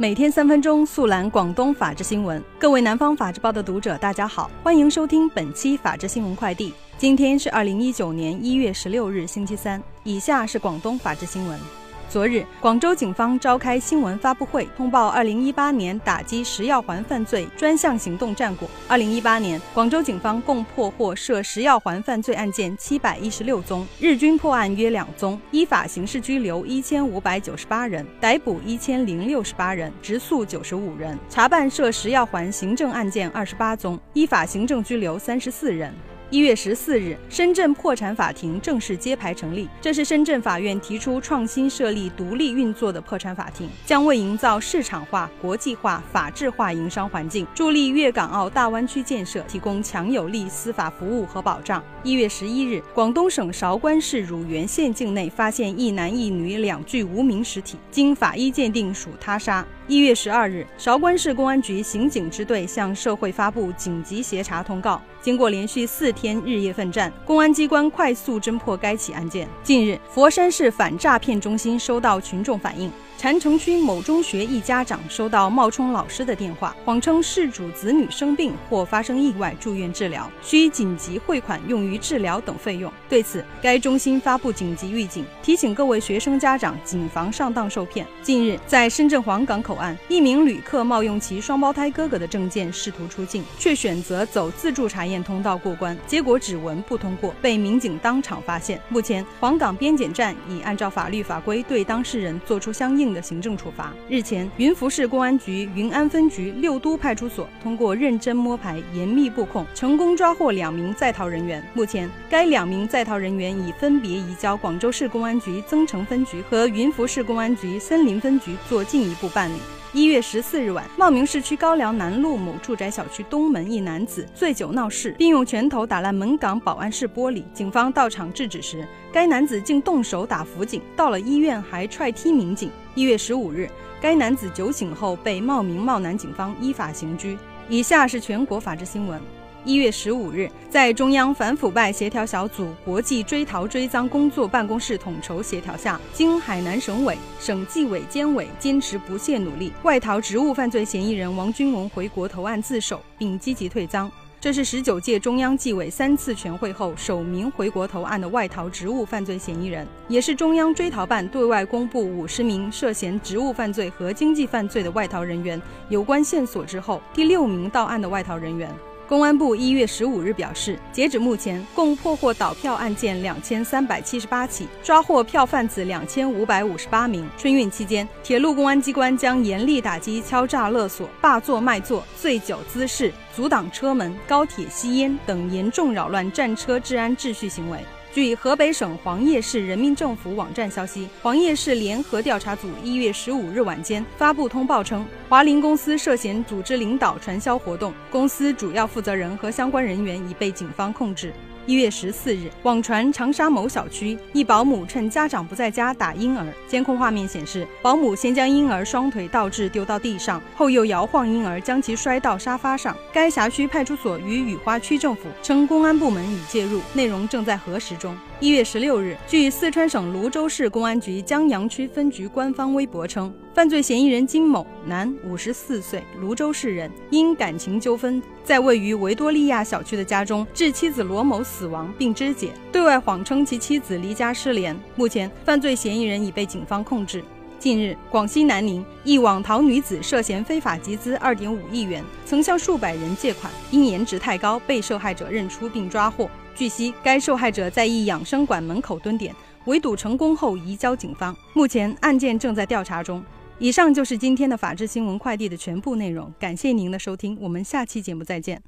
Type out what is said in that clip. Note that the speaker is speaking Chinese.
每天三分钟速览广东法治新闻。各位南方法制报的读者，大家好，欢迎收听本期法治新闻快递。今天是二零一九年一月十六日，星期三。以下是广东法治新闻。昨日，广州警方召开新闻发布会，通报二零一八年打击食药环犯罪专项行动战果。二零一八年，广州警方共破获涉食药环犯罪案件七百一十六宗，日均破案约两宗，依法刑事拘留一千五百九十八人，逮捕一千零六十八人，直诉九十五人，查办涉食药环行政案件二十八宗，依法行政拘留三十四人。一月十四日，深圳破产法庭正式揭牌成立。这是深圳法院提出创新设立独立运作的破产法庭，将为营造市场化、国际化、法治化营商环境，助力粤港澳大湾区建设提供强有力司法服务和保障。一月十一日，广东省韶关市乳源县境内发现一男一女两具无名尸体，经法医鉴定属他杀。一月十二日，韶关市公安局刑警支队向社会发布紧急协查通告。经过连续四天日夜奋战，公安机关快速侦破该起案件。近日，佛山市反诈骗中心收到群众反映。禅城区某中学一家长收到冒充老师的电话，谎称事主子女生病或发生意外住院治疗，需紧急汇款用于治疗等费用。对此，该中心发布紧急预警，提醒各位学生家长谨防上当受骗。近日，在深圳黄港口岸，一名旅客冒用其双胞胎哥哥的证件试图出境，却选择走自助查验通道过关，结果指纹不通过，被民警当场发现。目前，黄港边检站已按照法律法规对当事人作出相应。的行政处罚。日前，云浮市公安局云安分局六都派出所通过认真摸排、严密布控，成功抓获两名在逃人员。目前，该两名在逃人员已分别移交广州市公安局增城分局和云浮市公安局森林分局做进一步办理。一月十四日晚，茂名市区高粱南路某住宅小区东门，一男子醉酒闹事，并用拳头打烂门岗保安室玻璃。警方到场制止时，该男子竟动手打辅警，到了医院还踹踢民警。一月十五日，该男子酒醒后被茂名茂南警方依法刑拘。以下是全国法制新闻。一月十五日，在中央反腐败协调小组国际追逃追赃工作办公室统筹协调下，经海南省委、省纪委监委坚持不懈努力，外逃职务犯罪嫌疑人王军文回国投案自首，并积极退赃。这是十九届中央纪委三次全会后首名回国投案的外逃职务犯罪嫌疑人，也是中央追逃办对外公布五十名涉嫌职务犯罪和经济犯罪的外逃人员有关线索之后第六名到案的外逃人员。公安部一月十五日表示，截止目前，共破获倒票案件两千三百七十八起，抓获票贩子两千五百五十八名。春运期间，铁路公安机关将严厉打击敲诈勒索、霸座卖座、醉酒滋事、阻挡车门、高铁吸烟等严重扰乱战车治安秩序行为。据河北省黄叶市人民政府网站消息，黄叶市联合调查组一月十五日晚间发布通报称，华林公司涉嫌组织领导传销活动，公司主要负责人和相关人员已被警方控制。一月十四日，网传长沙某小区一保姆趁家长不在家打婴儿。监控画面显示，保姆先将婴儿双腿倒置丢到地上，后又摇晃婴儿，将其摔到沙发上。该辖区派出所与雨花区政府称，公安部门已介入，内容正在核实中。一月十六日，据四川省泸州市公安局江阳区分局官方微博称，犯罪嫌疑人金某，男，五十四岁，泸州市人，因感情纠纷，在位于维多利亚小区的家中致妻子罗某死亡并肢解，对外谎称其妻子离家失联。目前，犯罪嫌疑人已被警方控制。近日，广西南宁一网逃女子涉嫌非法集资二点五亿元，曾向数百人借款，因颜值太高，被受害者认出并抓获。据悉，该受害者在一养生馆门口蹲点，围堵成功后移交警方。目前案件正在调查中。以上就是今天的法治新闻快递的全部内容，感谢您的收听，我们下期节目再见。